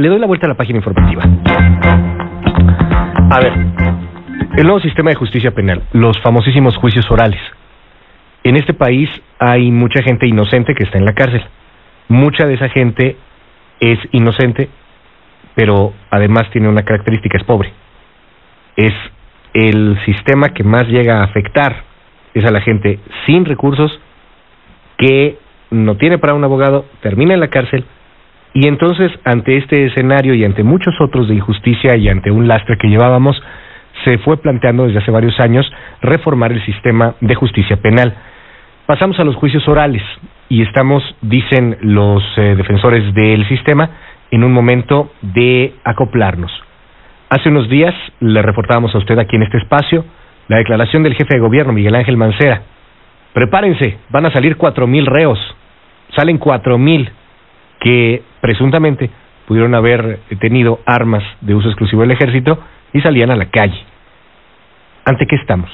le doy la vuelta a la página informativa. A ver, el nuevo sistema de justicia penal, los famosísimos juicios orales. En este país hay mucha gente inocente que está en la cárcel. Mucha de esa gente es inocente, pero además tiene una característica, es pobre. Es el sistema que más llega a afectar, es a la gente sin recursos que no tiene para un abogado, termina en la cárcel y entonces ante este escenario y ante muchos otros de injusticia y ante un lastre que llevábamos, se fue planteando desde hace varios años reformar el sistema de justicia penal. Pasamos a los juicios orales y estamos, dicen los eh, defensores del sistema, en un momento de acoplarnos. Hace unos días le reportábamos a usted aquí en este espacio la declaración del jefe de gobierno, Miguel Ángel Mancera. Prepárense, van a salir cuatro mil reos. Salen cuatro mil que presuntamente pudieron haber tenido armas de uso exclusivo del ejército y salían a la calle. ¿Ante qué estamos?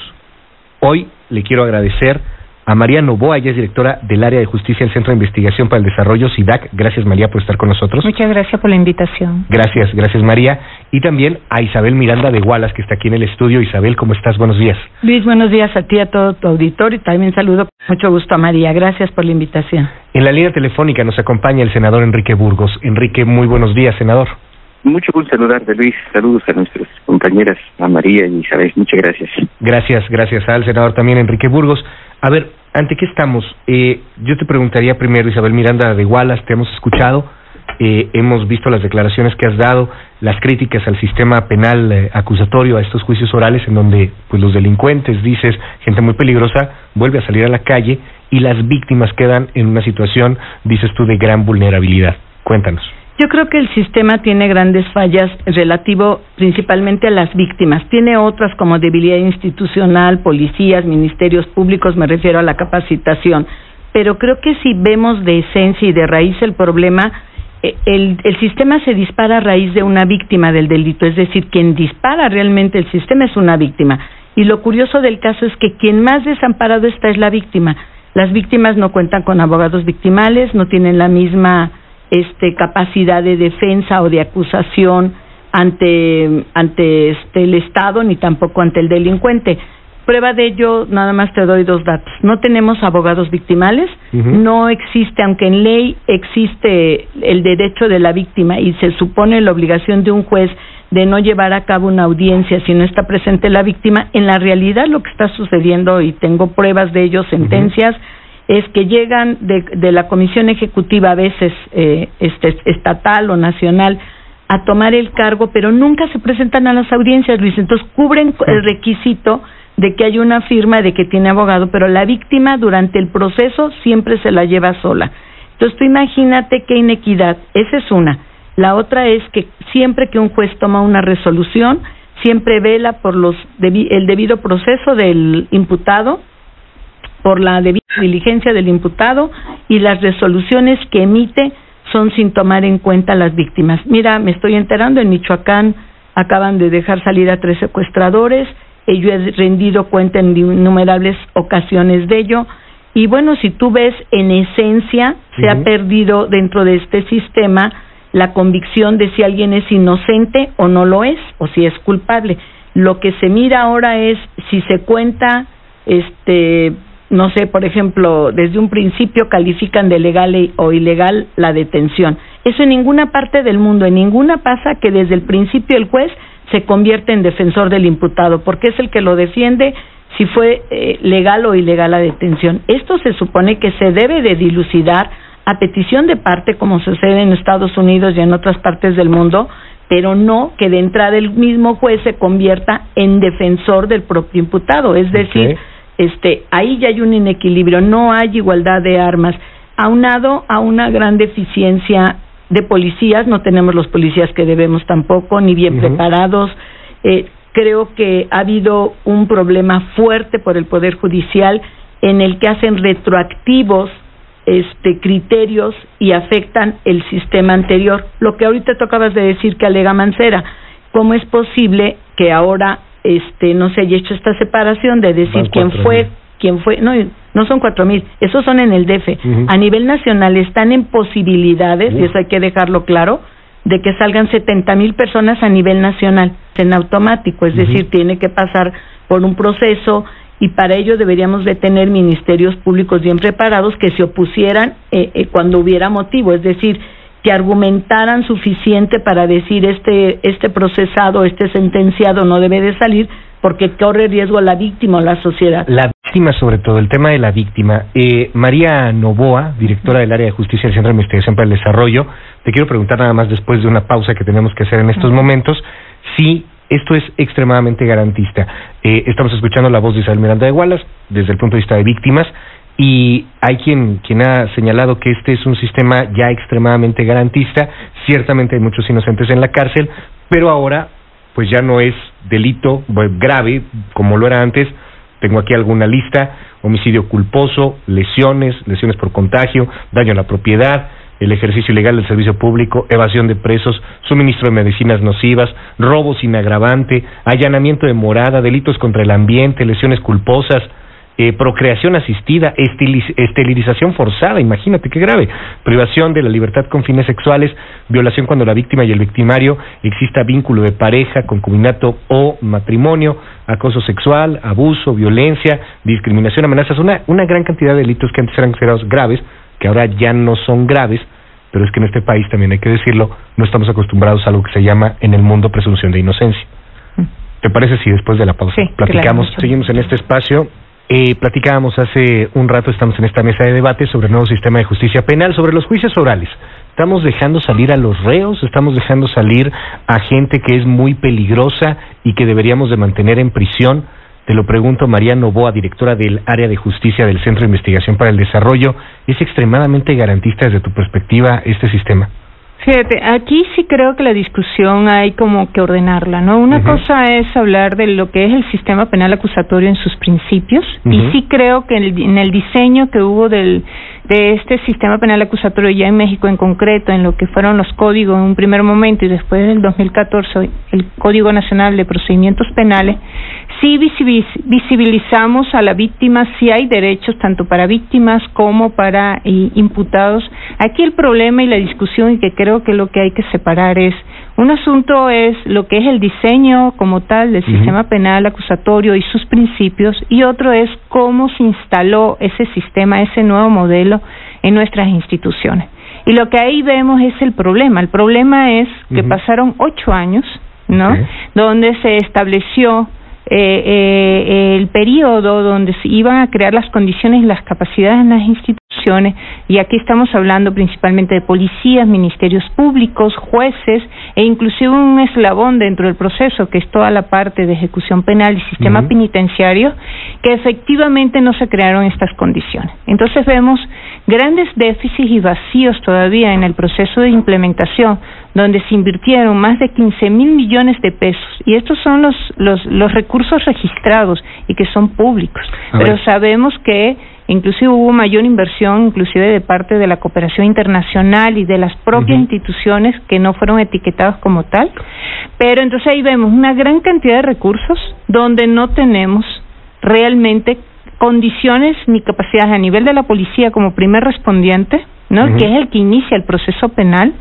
Hoy le quiero agradecer a María Novoa, ella es directora del área de justicia del Centro de Investigación para el Desarrollo, SIDAC. Gracias María por estar con nosotros. Muchas gracias por la invitación. Gracias, gracias María. Y también a Isabel Miranda de Gualas, que está aquí en el estudio. Isabel, ¿cómo estás? Buenos días. Luis, buenos días a ti, a todo tu auditorio y también saludo con mucho gusto a María. Gracias por la invitación. En la línea telefónica nos acompaña el senador Enrique Burgos. Enrique, muy buenos días, senador. Mucho gusto saludarte, Luis. Saludos a nuestras compañeras, a María y Isabel. Muchas gracias. Gracias, gracias al senador también Enrique Burgos. A ver, ¿ante qué estamos? Eh, yo te preguntaría primero, Isabel Miranda de Wallace, te hemos escuchado, eh, hemos visto las declaraciones que has dado, las críticas al sistema penal eh, acusatorio, a estos juicios orales en donde pues los delincuentes, dices, gente muy peligrosa, vuelve a salir a la calle y las víctimas quedan en una situación, dices tú, de gran vulnerabilidad. Cuéntanos. Yo creo que el sistema tiene grandes fallas relativo principalmente a las víctimas. Tiene otras como debilidad institucional, policías, ministerios públicos, me refiero a la capacitación. Pero creo que si vemos de esencia y de raíz el problema, eh, el, el sistema se dispara a raíz de una víctima del delito. Es decir, quien dispara realmente el sistema es una víctima. Y lo curioso del caso es que quien más desamparado está es la víctima. Las víctimas no cuentan con abogados victimales, no tienen la misma este, capacidad de defensa o de acusación ante, ante este, el Estado ni tampoco ante el delincuente. Prueba de ello, nada más te doy dos datos. No tenemos abogados victimales, no existe, aunque en ley existe el derecho de la víctima y se supone la obligación de un juez de no llevar a cabo una audiencia si no está presente la víctima, en la realidad lo que está sucediendo, y tengo pruebas de ello, sentencias, es que llegan de, de la comisión ejecutiva a veces eh, este, estatal o nacional a tomar el cargo, pero nunca se presentan a las audiencias, Luis. Entonces cubren el requisito de que hay una firma de que tiene abogado, pero la víctima durante el proceso siempre se la lleva sola. Entonces tú imagínate qué inequidad. Esa es una. La otra es que siempre que un juez toma una resolución, siempre vela por los el debido proceso del imputado, por la debida diligencia del imputado y las resoluciones que emite son sin tomar en cuenta las víctimas. Mira, me estoy enterando, en Michoacán acaban de dejar salir a tres secuestradores, y yo he rendido cuenta en innumerables ocasiones de ello. Y bueno, si tú ves, en esencia se ha perdido dentro de este sistema la convicción de si alguien es inocente o no lo es, o si es culpable. Lo que se mira ahora es si se cuenta este no sé, por ejemplo, desde un principio califican de legal o ilegal la detención. Eso en ninguna parte del mundo, en ninguna pasa que desde el principio el juez se convierte en defensor del imputado, porque es el que lo defiende si fue eh, legal o ilegal la detención. Esto se supone que se debe de dilucidar a petición de parte, como sucede en Estados Unidos y en otras partes del mundo, pero no que de entrada el mismo juez se convierta en defensor del propio imputado. Es decir, este, ahí ya hay un inequilibrio, no hay igualdad de armas, aunado a una gran deficiencia de policías, no tenemos los policías que debemos tampoco, ni bien preparados. Eh, creo que ha habido un problema fuerte por el Poder Judicial en el que hacen retroactivos este criterios y afectan el sistema anterior. Lo que ahorita tocabas de decir que alega Mancera, ¿cómo es posible que ahora este no se haya hecho esta separación de decir quién fue quién fue no no son cuatro mil esos son en el DF. A nivel nacional están en posibilidades y eso hay que dejarlo claro de que salgan 70 mil personas a nivel nacional en automático, es decir, tiene que pasar por un proceso y para ello deberíamos de tener ministerios públicos bien preparados que se opusieran eh, eh, cuando hubiera motivo, es decir, que argumentaran suficiente para decir este este procesado, este sentenciado no debe de salir porque corre riesgo la víctima o la sociedad. La víctima, sobre todo, el tema de la víctima. Eh, María Novoa, directora del área de justicia del Centro de Investigación para el Desarrollo, te quiero preguntar nada más después de una pausa que tenemos que hacer en estos momentos, si esto es extremadamente garantista. Eh, estamos escuchando la voz de Isabel Miranda de Wallace desde el punto de vista de víctimas y hay quien, quien ha señalado que este es un sistema ya extremadamente garantista. Ciertamente hay muchos inocentes en la cárcel, pero ahora pues ya no es delito grave como lo era antes. Tengo aquí alguna lista, homicidio culposo, lesiones, lesiones por contagio, daño a la propiedad, el ejercicio ilegal del servicio público, evasión de presos, suministro de medicinas nocivas, robo sin agravante, allanamiento de morada, delitos contra el ambiente, lesiones culposas, eh, procreación asistida, esterilización forzada, imagínate qué grave, privación de la libertad con fines sexuales, violación cuando la víctima y el victimario exista vínculo de pareja, concubinato o matrimonio, acoso sexual, abuso, violencia, discriminación, amenazas, una, una gran cantidad de delitos que antes eran considerados graves, que ahora ya no son graves, pero es que en este país también hay que decirlo, no estamos acostumbrados a lo que se llama en el mundo presunción de inocencia. Mm. ¿Te parece si después de la pausa platicamos, seguimos en este espacio eh, platicábamos hace un rato, estamos en esta mesa de debate sobre el nuevo sistema de justicia penal, sobre los juicios orales. Estamos dejando salir a los reos, estamos dejando salir a gente que es muy peligrosa y que deberíamos de mantener en prisión. Te lo pregunto, María Novoa, directora del área de justicia del Centro de Investigación para el Desarrollo. ¿Es extremadamente garantista desde tu perspectiva este sistema? Fíjate, aquí sí creo que la discusión hay como que ordenarla, ¿no? Una cosa es hablar de lo que es el sistema penal acusatorio en sus principios, y sí creo que en el, diseño que hubo del, de este sistema penal acusatorio ya en México en concreto, en lo que fueron los códigos en un primer momento y después del 2014 el Código Nacional de Procedimientos Penales, sí visibilizamos a la víctima, sí hay derechos tanto para víctimas como para eh, imputados. Aquí el problema y la discusión y que creo que lo que hay que separar es un asunto es lo que es el diseño como tal del sistema penal acusatorio y sus principios y otro es cómo se instaló ese sistema, ese nuevo modelo en nuestras instituciones. Y lo que ahí vemos es el problema. El problema es que pasaron ocho años, ¿no? Donde se estableció eh, eh, el periodo donde se iban a crear las condiciones y las capacidades en las instituciones, y aquí estamos hablando principalmente de policías, ministerios públicos, jueces e inclusive un eslabón dentro del proceso que es toda la parte de ejecución penal y sistema penitenciario, que efectivamente no se crearon estas condiciones. Entonces vemos grandes déficits y vacíos todavía en el proceso de implementación, donde se invirtieron más de 15 mil millones de pesos. Y estos son los, los, los recursos registrados y que son públicos. Pero sabemos que inclusive hubo mayor inversión, inclusive de parte de la cooperación internacional y de las propias instituciones que no fueron etiquetadas como tal. Pero entonces ahí vemos una gran cantidad de recursos donde no tenemos realmente condiciones ni capacidades a nivel de la policía como primer respondiente, ¿no? Que es el que inicia el proceso penal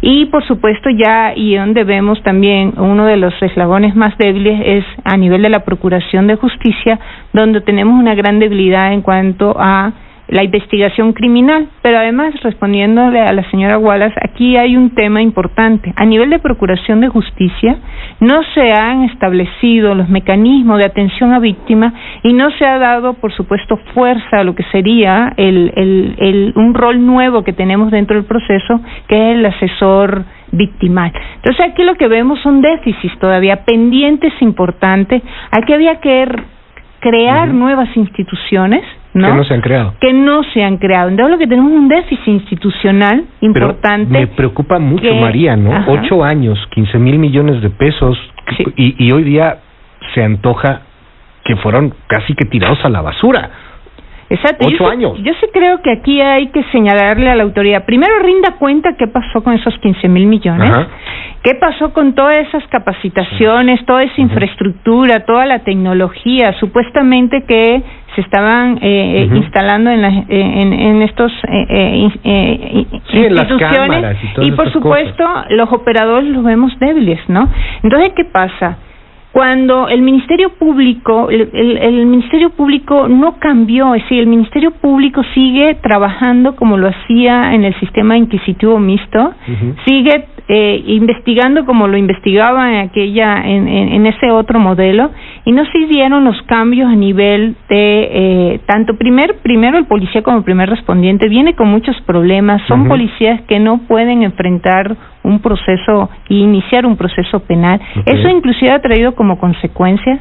y por supuesto ya y donde vemos también uno de los eslabones más débiles es a nivel de la procuración de justicia, donde tenemos una gran debilidad en cuanto a la investigación criminal. Pero además, respondiéndole a la señora Wallace, aquí hay un tema importante. A nivel de procuración de justicia, no se han establecido los mecanismos de atención a víctimas y no se ha dado, por supuesto, fuerza a lo que sería el, el, el, un rol nuevo que tenemos dentro del proceso, que es el asesor victimal. Entonces aquí lo que vemos son déficits todavía pendientes importantes. Aquí había que crear nuevas instituciones que no se han creado. Que no se han creado. Entonces lo que tenemos es un déficit institucional importante. me preocupa mucho, María, ¿no? Ocho años, quince mil millones de pesos, y, y hoy día se antoja que fueron casi que tirados a la basura. Exacto. Ocho años. yo sí creo que aquí hay que señalarle a la autoridad. Primero, rinda cuenta qué pasó con esos quince mil millones ¿Qué pasó con todas esas capacitaciones, toda esa infraestructura, toda la tecnología, supuestamente que se estaban eh, instalando en, en, en, estos eh, instituciones y, por supuesto los operadores los vemos débiles, ¿no? Entonces, ¿qué pasa? Cuando el Ministerio Público, el, Ministerio Público no cambió, es decir, el Ministerio Público sigue trabajando como lo hacía en el sistema inquisitivo mixto, sigue eh, investigando como lo investigaba en aquella, en, en, ese otro modelo, y no se dieron los cambios a nivel de eh, tanto primer, primero el policía como primer respondiente. Viene con muchos problemas, son policías que no pueden enfrentar un proceso y iniciar un proceso penal. Eso inclusive ha traído como consecuencia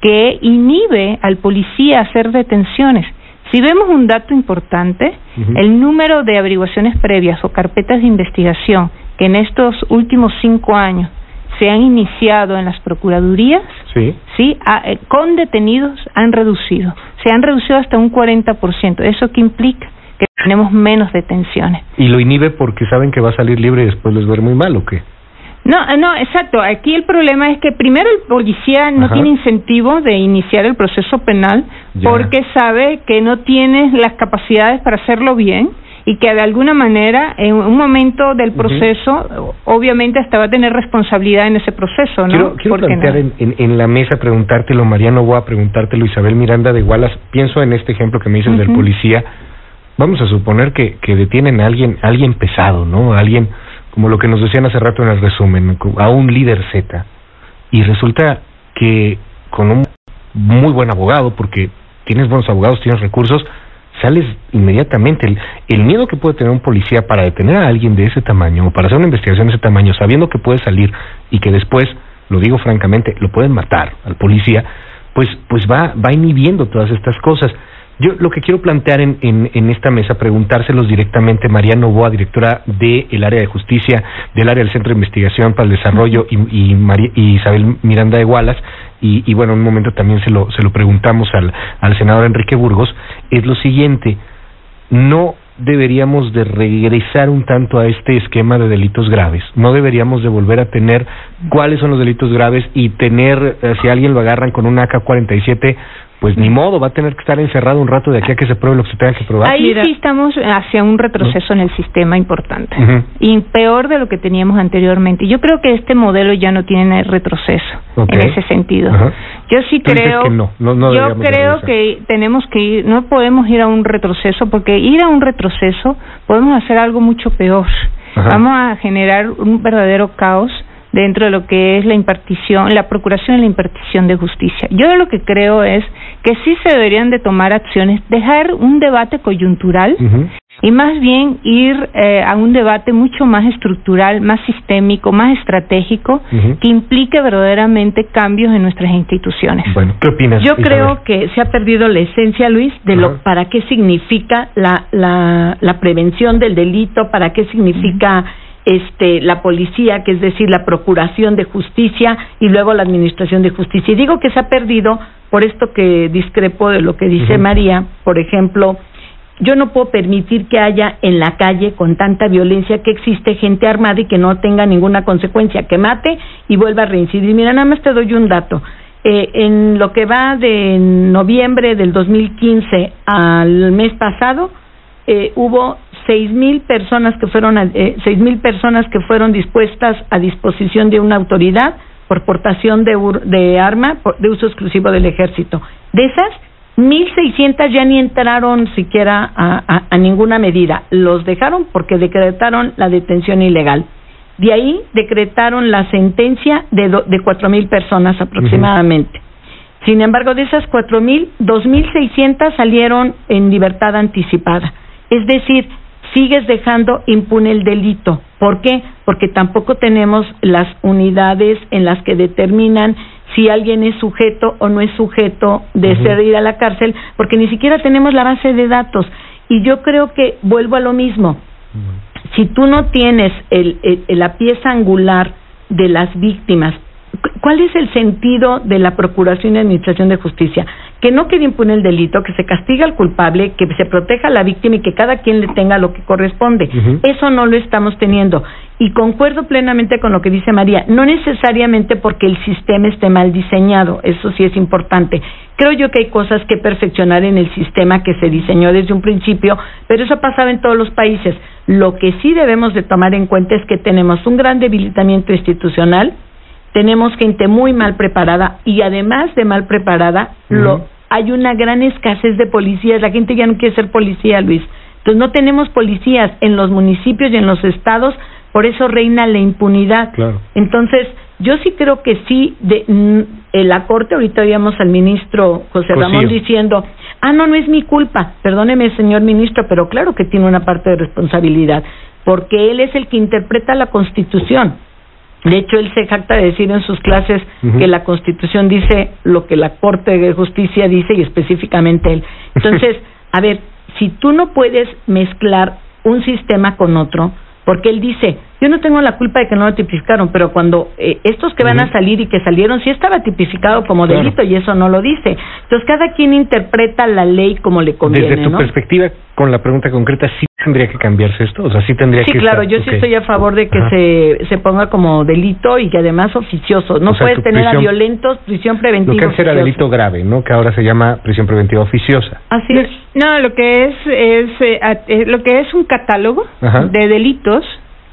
que inhibe al policía hacer detenciones. Si vemos un dato importante, el número de averiguaciones previas o carpetas de investigación que en estos últimos cinco años se han iniciado en las procuradurías, sí, sí eh, con detenidos han reducido, se han reducido hasta un 40%. ¿Eso qué implica? que tenemos menos detenciones. ¿Y lo inhibe porque saben que va a salir libre y después les ver muy mal o qué? No, no, exacto. Aquí el problema es que primero el policía no tiene incentivo de iniciar el proceso penal porque sabe que no tiene las capacidades para hacerlo bien y que de alguna manera en un momento del proceso obviamente hasta va a tener responsabilidad en ese proceso, ¿no? Quiero, plantear en, en, la mesa preguntártelo, Mariano, voy a preguntártelo, Isabel Miranda de Igualas. Pienso en este ejemplo que me dices del policía vamos a suponer que, que detienen a alguien, alguien pesado, ¿no? alguien, como lo que nos decían hace rato en el resumen, a un líder Z. Y resulta que con un muy buen abogado, porque tienes buenos abogados, tienes recursos, sales inmediatamente. El, el, miedo que puede tener un policía para detener a alguien de ese tamaño o para hacer una investigación de ese tamaño, sabiendo que puede salir y que después, lo digo francamente, lo pueden matar al policía, pues, pues va, va inhibiendo todas estas cosas. Yo lo que quiero plantear en, en, esta mesa, preguntárselos directamente, María Novoa, directora del área de justicia, del área del Centro de Investigación para el Desarrollo, y, y, Isabel Miranda de Gualas, y, y, bueno, en un momento también se lo, se lo preguntamos al, al senador Enrique Burgos, es lo siguiente, no deberíamos de regresar un tanto a este esquema de delitos graves. No deberíamos de volver a tener cuáles son los delitos graves y tener, eh, si alguien lo agarran con un AK-47, pues ni modo, va a tener que estar encerrado un rato de aquí a que se pruebe lo que se tenga que probar. Ahí sí estamos hacia un retroceso en el sistema importante y peor de lo que teníamos anteriormente. Yo creo que este modelo ya no tiene retroceso en ese sentido. Yo sí creo, que no, yo creo que tenemos que ir, no podemos ir a un retroceso porque ir a un retroceso podemos hacer algo mucho peor. Vamos a generar un verdadero caos dentro de lo que es la impartición, la procuración y la impartición de justicia. Yo lo que creo es que sí se deberían de tomar acciones, dejar un debate coyuntural y más bien ir eh, a un debate mucho más estructural, más sistémico, más estratégico, que implique verdaderamente cambios en nuestras instituciones. Bueno, ¿qué opinas? Yo creo que se ha perdido la esencia, Luis, de lo para qué significa la, la, la prevención del delito, para qué significa este, la policía, que es decir, la procuración de justicia y luego la administración de justicia. Y digo que se ha perdido por esto que discrepo de lo que dice María, por ejemplo, yo no puedo permitir que haya en la calle con tanta violencia que existe gente armada y que no tenga ninguna consecuencia, que mate y vuelva a reincidir. Mira, nada más te doy un dato. Eh, en lo que va de noviembre del 2015 al mes pasado, eh, hubo seis mil personas que fueron eh, seis mil personas que fueron dispuestas a disposición de una autoridad por portación de, de arma de uso exclusivo del ejército. De esas, mil seiscientas ya ni entraron siquiera a, a, ninguna medida. Los dejaron porque decretaron la detención ilegal. De ahí decretaron la sentencia de, de cuatro mil personas aproximadamente. Sin embargo, de esas cuatro mil, dos mil seiscientas salieron en libertad anticipada. Es decir, sigues dejando impune el delito. ¿Por qué? Porque tampoco tenemos las unidades en las que determinan si alguien es sujeto o no es sujeto de ser ir a la cárcel, porque ni siquiera tenemos la base de datos. Y yo creo que vuelvo a lo mismo. Si tú no tienes el, la pieza angular de las víctimas, ¿cuál es el sentido de la Procuración y Administración de Justicia? que no quede impune el delito, que se castiga al culpable, que se proteja a la víctima y que cada quien le tenga lo que corresponde. Eso no lo estamos teniendo. Y concuerdo plenamente con lo que dice María, no necesariamente porque el sistema esté mal diseñado, eso sí es importante. Creo yo que hay cosas que perfeccionar en el sistema que se diseñó desde un principio, pero eso pasaba en todos los países. Lo que sí debemos de tomar en cuenta es que tenemos un gran debilitamiento institucional, tenemos gente muy mal preparada y además de mal preparada, lo, hay una gran escasez de policías. La gente ya no quiere ser policía, Luis. Entonces no tenemos policías en los municipios y en los estados, por eso reina la impunidad. Entonces, yo sí creo que sí, de, en la Corte, ahorita oíamos al ministro José Ramón diciendo, ah, no, no es mi culpa, perdóneme, señor ministro, pero claro que tiene una parte de responsabilidad, porque él es el que interpreta la Constitución. De hecho, él se jacta de decir en sus clases que la Constitución dice lo que la Corte de Justicia dice y específicamente él. Entonces, a ver, si tú no puedes mezclar un sistema con otro, porque él dice, yo no tengo la culpa de que no lo tipificaron, pero cuando eh, estos que van a salir y que salieron, sí estaba tipificado como delito y eso no lo dice. Entonces, cada quien interpreta la ley como le conviene. Desde tu perspectiva, con la pregunta concreta, ¿sí tendría que cambiarse esto? O sea, sí tendría sí, claro, yo sí estoy a favor de que se, se ponga como delito y que además oficioso. No puedes tener a violentos prisión preventiva. Lo que antes era delito grave, ¿no? Que ahora se llama prisión preventiva oficiosa. Así es. No, lo que es, es eh, eh, lo que es un catálogo de delitos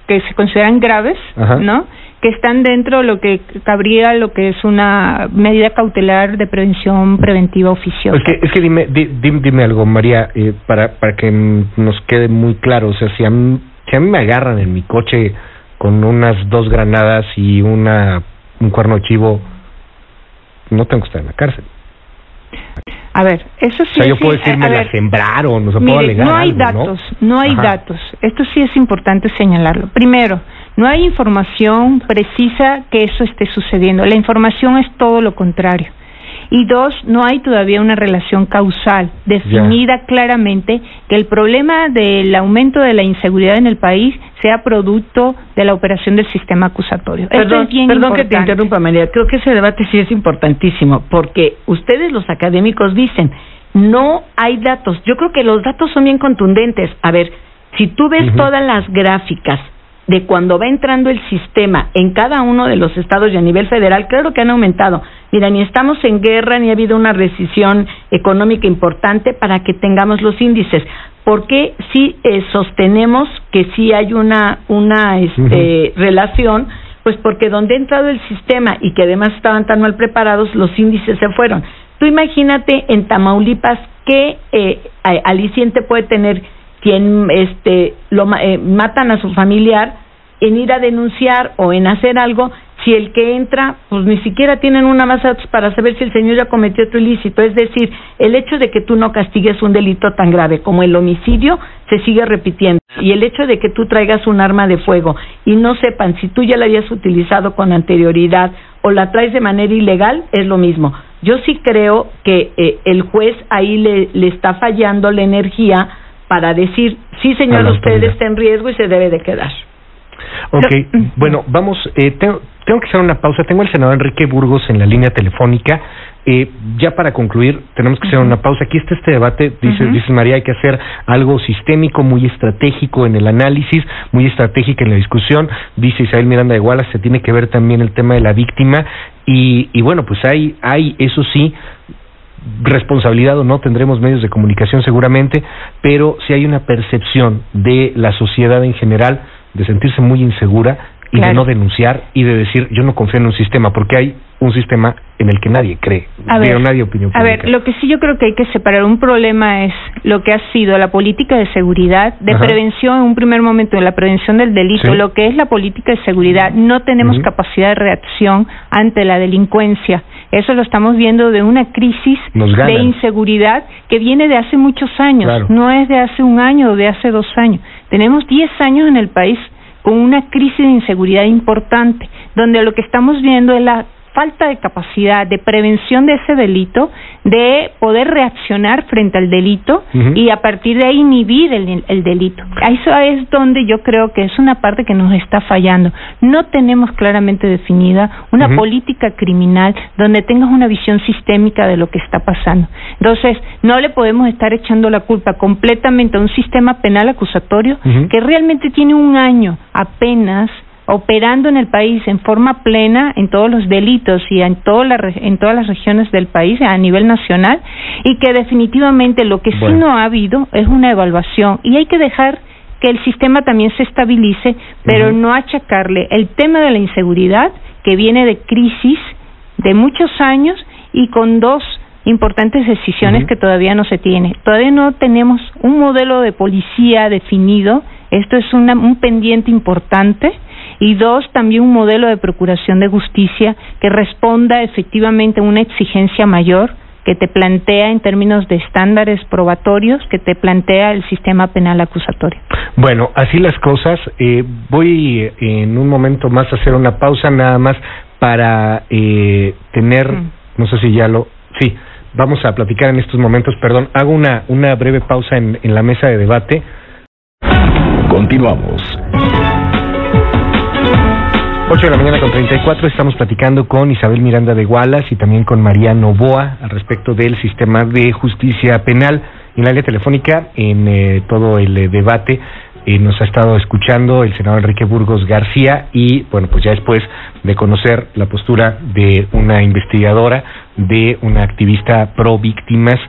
que se consideran graves, ¿no? Que están dentro de lo que cabría lo que es una medida cautelar de prevención preventiva oficiosa. Es que, es que dime, dime, algo, María, eh, para, para que nos quede muy claro. O sea, si a, mí, si a mí me agarran en mi coche con unas dos granadas y una un cuerno chivo, no tengo que estar en la cárcel. A ver, eso sí. O sea, yo puedo decir, me la sembraron, o sea, puedo alegar no hay datos, no, hay datos. Esto sí es importante señalarlo. Primero, no hay información precisa que eso esté sucediendo. La información es todo lo contrario. Y dos, no hay todavía una relación causal definida claramente que el problema del aumento de la inseguridad en el país sea producto de la operación del sistema acusatorio. Perdón, perdón que te interrumpa, María. Creo que ese debate sí es importantísimo porque ustedes los académicos dicen no hay datos. Yo creo que los datos son bien contundentes. A ver, si tú ves todas las gráficas de cuando va entrando el sistema en cada uno de los estados y a nivel federal, claro que han aumentado. Mira, ni estamos en guerra ni ha habido una recesión económica importante para que tengamos los índices. ¿Por qué sí eh, sostenemos que sí hay una, una este, relación? Pues porque donde ha entrado el sistema y que además estaban tan mal preparados, los índices se fueron. Tú imagínate en Tamaulipas qué eh, aliciente puede tener quien este lo eh, matan a su familiar en ir a denunciar o en hacer algo si el que entra pues ni siquiera tienen una masa para saber si el señor ya cometió otro ilícito. Es decir el hecho de que tú no castigues un delito tan grave como el homicidio se sigue repitiendo. Y el hecho de que tú traigas un arma de fuego y no sepan si tú ya la habías utilizado con anterioridad o la traes de manera ilegal es lo mismo. Yo sí creo que eh, el juez ahí le, le está fallando la energía para decir, sí señor, usted está en riesgo y se debe de quedar. Ok, bueno, vamos, eh, tengo, tengo que hacer una pausa. Tengo al senador Enrique Burgos en la línea telefónica. Eh, ya para concluir, tenemos que hacer una pausa. Aquí está este debate, dice, dice María, hay que hacer algo sistémico, muy estratégico en el análisis, muy estratégico en la discusión. Dice Isabel Miranda de Gualas, se tiene que ver también el tema de la víctima. Y, y bueno, pues hay, hay, eso sí, responsabilidad o no, tendremos medios de comunicación seguramente, pero si hay una percepción de la sociedad en general de sentirse muy insegura y de no denunciar y de decir yo no confío en un sistema, porque hay un sistema en el que nadie cree, a ver, nadie opinión A ver, lo que sí yo creo que hay que separar un problema es lo que ha sido la política de seguridad, de prevención en un primer momento, de la prevención del delito, lo que es la política de seguridad. No tenemos capacidad de reacción ante la delincuencia. Eso lo estamos viendo de una crisis de inseguridad que viene de hace muchos años, no es de hace un año o de hace dos años. Tenemos diez años en el país con una crisis de inseguridad importante, donde lo que estamos viendo es la falta de capacidad de prevención de ese delito, de poder reaccionar frente al delito y a partir de ahí inhibir el, el delito. Eso es donde yo creo que es una parte que nos está fallando. No tenemos claramente definida una política criminal donde tengas una visión sistémica de lo que está pasando. Entonces, no le podemos estar echando la culpa completamente a un sistema penal acusatorio que realmente tiene un año apenas operando en el país en forma plena en todos los delitos y en, en todas las regiones del país a nivel nacional y que definitivamente lo que sí no ha habido es una evaluación. Y hay que dejar que el sistema también se estabilice, pero no achacarle el tema de la inseguridad que viene de crisis de muchos años y con dos importantes decisiones que todavía no se tiene. Todavía no tenemos un modelo de policía definido, esto es un pendiente importante y dos, también un modelo de procuración de justicia que responda efectivamente a una exigencia mayor que te plantea en términos de estándares probatorios, que te plantea el sistema penal acusatorio. Bueno, así las cosas. Eh, voy eh, en un momento más a hacer una pausa nada más para eh, tener, mm. no sé si ya lo, sí, vamos a platicar en estos momentos, perdón, hago una, una breve pausa en, en la mesa de debate. Continuamos. 8 de la mañana con 34 estamos platicando con Isabel Miranda de Gualas y también con María Novoa al respecto del sistema de justicia penal. En la línea telefónica, en eh, todo el eh, debate, eh, nos ha estado escuchando el senador Enrique Burgos García y, bueno, pues ya después de conocer la postura de una investigadora, de una activista pro víctimas,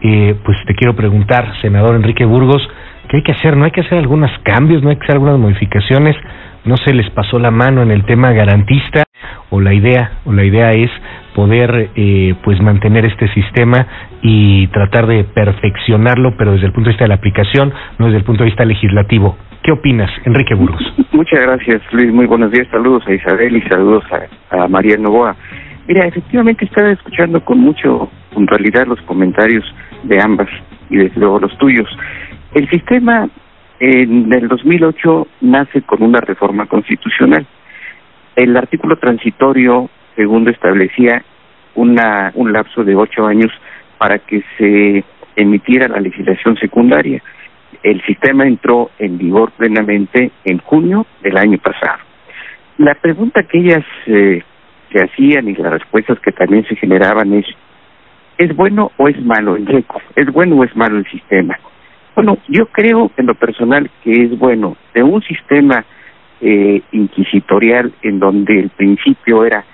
pues te quiero preguntar, senador Enrique Burgos, ¿qué hay que hacer? ¿No hay que hacer algunos cambios? ¿No hay que hacer algunas modificaciones? No se les pasó la mano en el tema garantista o la idea o la idea es poder eh, pues mantener este sistema y tratar de perfeccionarlo pero desde el punto de vista de la aplicación no desde el punto de vista legislativo. ¿qué opinas Enrique Burgos? Muchas gracias Luis. Muy buenos días. Saludos a Isabel y saludos a, María Novoa. Mira efectivamente estaba escuchando con mucho puntualidad los comentarios de ambas y desde luego los tuyos. El sistema en el 2008 nace con una reforma constitucional. El artículo transitorio segundo establecía una, un lapso de ocho años para que se emitiera la legislación secundaria. El sistema entró en vigor plenamente en junio del año pasado. La pregunta que ellas eh, se hacían y las respuestas que también se generaban es, ¿es bueno o es malo el RECO? ¿Es bueno o es malo el sistema? Bueno, yo creo en lo personal que es bueno de un sistema eh, inquisitorial en donde el principio era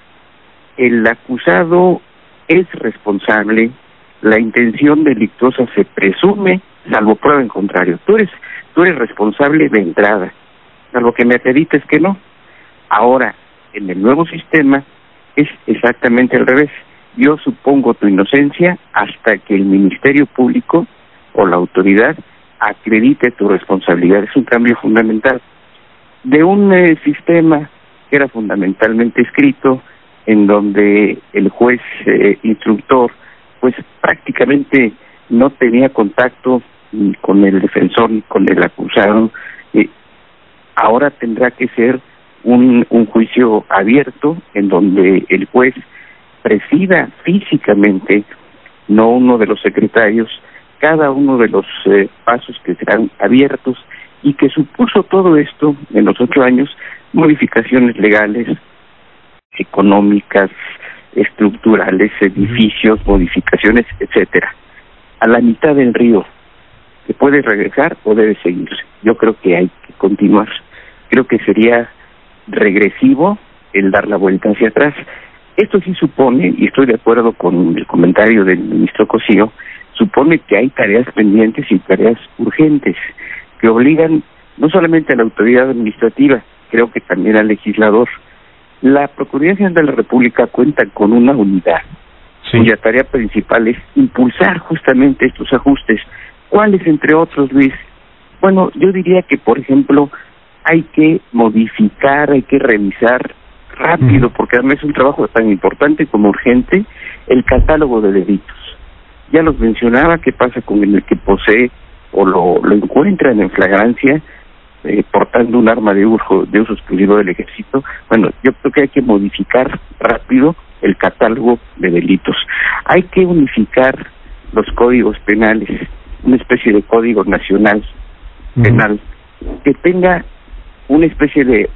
el acusado es responsable, la intención delictuosa se presume, salvo prueba en contrario. Tú eres, tú eres responsable de entrada, salvo que me acredites que no. Ahora, en el nuevo sistema es exactamente al revés. Yo supongo tu inocencia hasta que el Ministerio Público o la autoridad acredite tu responsabilidad. Es un cambio fundamental. De un eh, sistema que era fundamentalmente escrito, en donde el juez eh, instructor, pues prácticamente no tenía contacto ni con el defensor ni con el acusado, eh, ahora tendrá que ser un, un juicio abierto en donde el juez presida físicamente, no uno de los secretarios, cada uno de los eh, pasos que serán abiertos y que supuso todo esto en los ocho años modificaciones legales, económicas, estructurales, edificios, modificaciones, etcétera. A la mitad del río, ¿se puede regresar o debe seguir? Yo creo que hay que continuar. Creo que sería regresivo el dar la vuelta hacia atrás. Esto sí supone, y estoy de acuerdo con el comentario del ministro Cosío, supone que hay tareas pendientes y tareas urgentes que obligan no solamente a la autoridad administrativa, creo que también al legislador. La Procuraduría General de la República cuenta con una unidad cuya tarea principal es impulsar justamente estos ajustes. ¿Cuáles, entre otros, Luis? Bueno, yo diría que, por ejemplo, hay que modificar, hay que revisar rápido, porque además es un trabajo tan importante como urgente, el catálogo de delitos ya los mencionaba, qué pasa con el que posee o lo, lo encuentran en flagrancia eh, portando un arma de uso, de uso exclusivo del ejército. Bueno, yo creo que hay que modificar rápido el catálogo de delitos. Hay que unificar los códigos penales, una especie de código nacional penal que tenga una especie de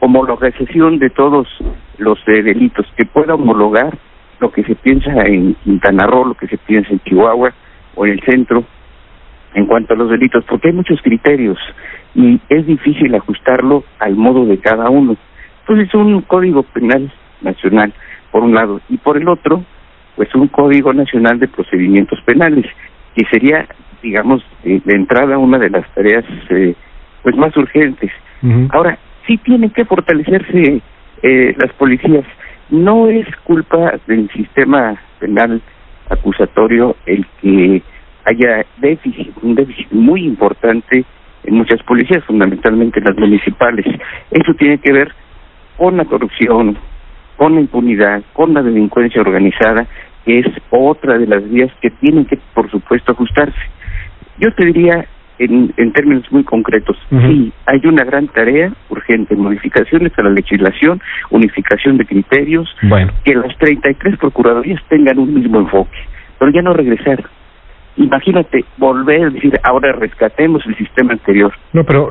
homologación de todos los eh, delitos, que pueda homologar lo que se piensa en Quintana Roo, lo que se piensa en Chihuahua o en el centro en cuanto a los delitos, porque hay muchos criterios y es difícil ajustarlo al modo de cada uno. Entonces, un código penal nacional, por un lado, y por el otro, pues un código nacional de procedimientos penales, que sería, digamos, de, entrada una de las tareas eh, pues más urgentes. Ahora, sí tienen que fortalecerse eh, las policías. No es culpa del sistema penal acusatorio el que haya déficit, un déficit muy importante en muchas policías, fundamentalmente las municipales. Eso tiene que ver con la corrupción, con la impunidad, con la delincuencia organizada, que es otra de las vías que tienen que, por supuesto, ajustarse. Yo te diría, en, en términos muy concretos, sí, hay una gran tarea urgente, modificaciones a la legislación, unificación de criterios, que las 33 procuradurías tengan un mismo enfoque, pero ya no regresar, imagínate volver a decir ahora rescatemos el sistema anterior. No pero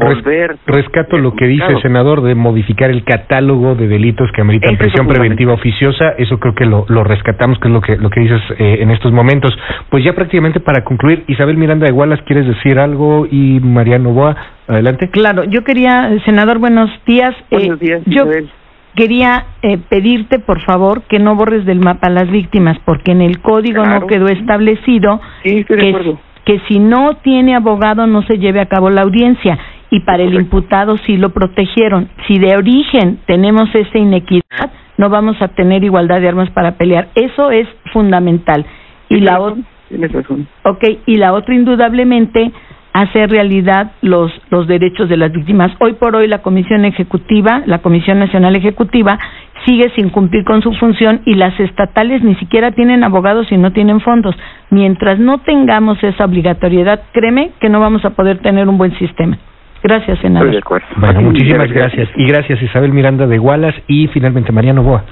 rescato lo que dice el senador de modificar el catálogo de delitos que ameritan prisión preventiva oficiosa. Eso creo que lo, lo rescatamos que es lo que lo que dices eh, en estos momentos. Pues ya prácticamente para concluir Isabel Miranda de Gualas quieres decir algo y Mariano Boa adelante. Claro yo quería senador buenos días. Buenos días Isabel quería eh, pedirte, por favor, que no borres del mapa a las víctimas, porque en el código no quedó establecido que, que si no tiene abogado no se lleve a cabo la audiencia y para el imputado sí lo protegieron. Si de origen tenemos esa inequidad, no vamos a tener igualdad de armas para pelear. Eso es fundamental. Y la otra, okay, y la otra indudablemente hacer realidad los, los derechos de las víctimas. Hoy por hoy la Comisión Ejecutiva, la Comisión Nacional Ejecutiva, sigue sin cumplir con su función y las estatales ni siquiera tienen abogados y no tienen fondos. Mientras no tengamos esa obligatoriedad, créeme que no vamos a poder tener un buen sistema. Gracias, senador. Bueno, muchísimas gracias. Y gracias Isabel Miranda de Gualas y finalmente Mariano Boa.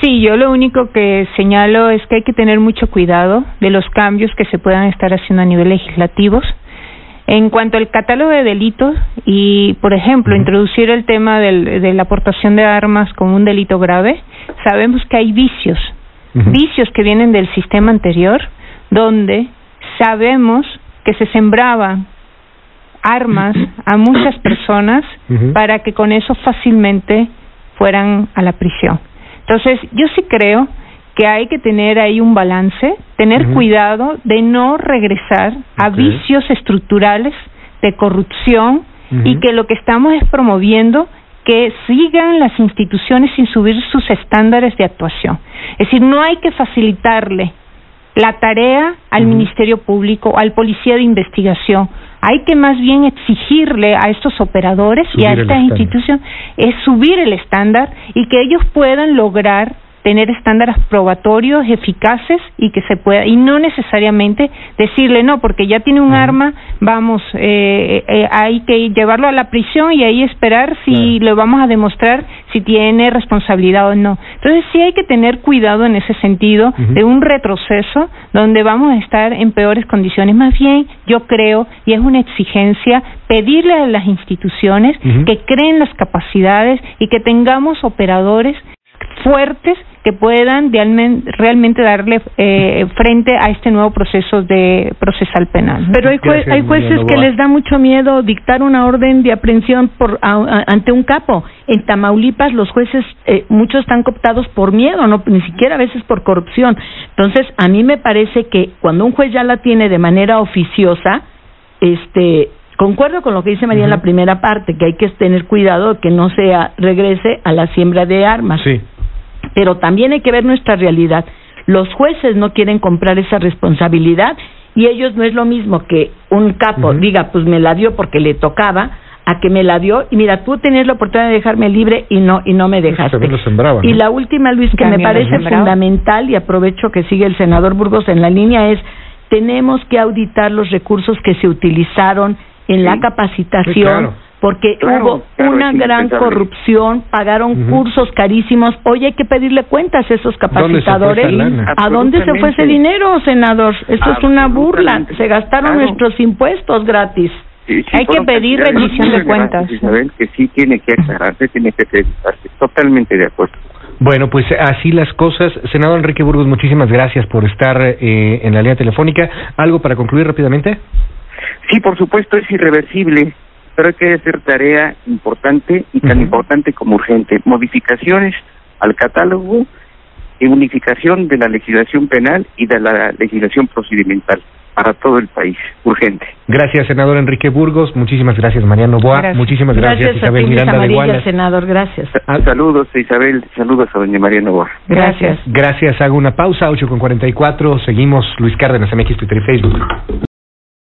Sí, yo lo único que señalo es que hay que tener mucho cuidado de los cambios que se puedan estar haciendo a nivel legislativos en cuanto al catálogo de delitos y, por ejemplo, introducir el tema de la aportación de armas como un delito grave, sabemos que hay vicios, vicios que vienen del sistema anterior, donde sabemos que se sembraban armas a muchas personas para que con eso fácilmente fueran a la prisión. Entonces, yo sí creo que hay que tener ahí un balance, tener cuidado de no regresar a vicios estructurales de corrupción y que lo que estamos es promoviendo que sigan las instituciones sin subir sus estándares de actuación. Es decir, no hay que facilitarle la tarea al Ministerio Público, al Policía de Investigación. Hay que más bien exigirle a estos operadores y a esta institución es subir el estándar y que ellos puedan lograr tener estándares probatorios eficaces y que se pueda y no necesariamente decirle no porque ya tiene un arma vamos eh, eh, hay que llevarlo a la prisión y ahí esperar si le vamos a demostrar si tiene responsabilidad o no. Entonces sí hay que tener cuidado en ese sentido de un retroceso donde vamos a estar en peores condiciones. Más bien yo creo y es una exigencia pedirle a las instituciones que creen las capacidades y que tengamos operadores fuertes que puedan realmente darle eh, frente a este nuevo proceso de procesal penal. Pero hay, hay jueces que les da mucho miedo dictar una orden de aprehensión por ante un capo. En Tamaulipas los jueces eh, muchos están cooptados por miedo, no ni siquiera a veces por corrupción. Entonces a mí me parece que cuando un juez ya la tiene de manera oficiosa, este Concuerdo con lo que dice María en la primera parte, que hay que tener cuidado que no sea regrese a la siembra de armas. Sí pero también hay que ver nuestra realidad. Los jueces no quieren comprar esa responsabilidad y ellos no es lo mismo que un capo diga, pues me la dio porque le tocaba, a que me la dio y mira, tú tenías la oportunidad de dejarme libre y no y no me dejaste. y la última, Luis, que me parece fundamental y aprovecho que sigue el senador Burgos en la línea es tenemos que auditar los recursos que se utilizaron en la capacitación porque hubo una gran corrupción, pagaron cursos carísimos. Hoy hay que pedirle cuentas a esos capacitadores. ¿A dónde se fue ese dinero, senador? Esto es una burla. Se gastaron nuestros impuestos gratis. hay que pedir rendición de cuentas. que sí tiene que aclararse, tiene que ser totalmente de acuerdo. Bueno, pues así las cosas. Senador Enrique Burgos, muchísimas gracias por estar eh, en la línea telefónica. ¿Algo para concluir rápidamente? Sí, por supuesto, es irreversible, pero hay que hacer tarea importante y tan importante como urgente. Modificaciones al catálogo y unificación de la legislación penal y de la legislación procedimental para todo el país, urgente. Gracias, senador Enrique Burgos. Muchísimas gracias, Mariano Boa. Muchísimas gracias, Isabel Miranda de Gualas. senador, gracias. Saludos, Isabel. Saludos a doña Mariano Boa. Gracias. Gracias. Hago una pausa, 8 con 44. Seguimos Luis Cárdenas, MX, Twitter y Facebook.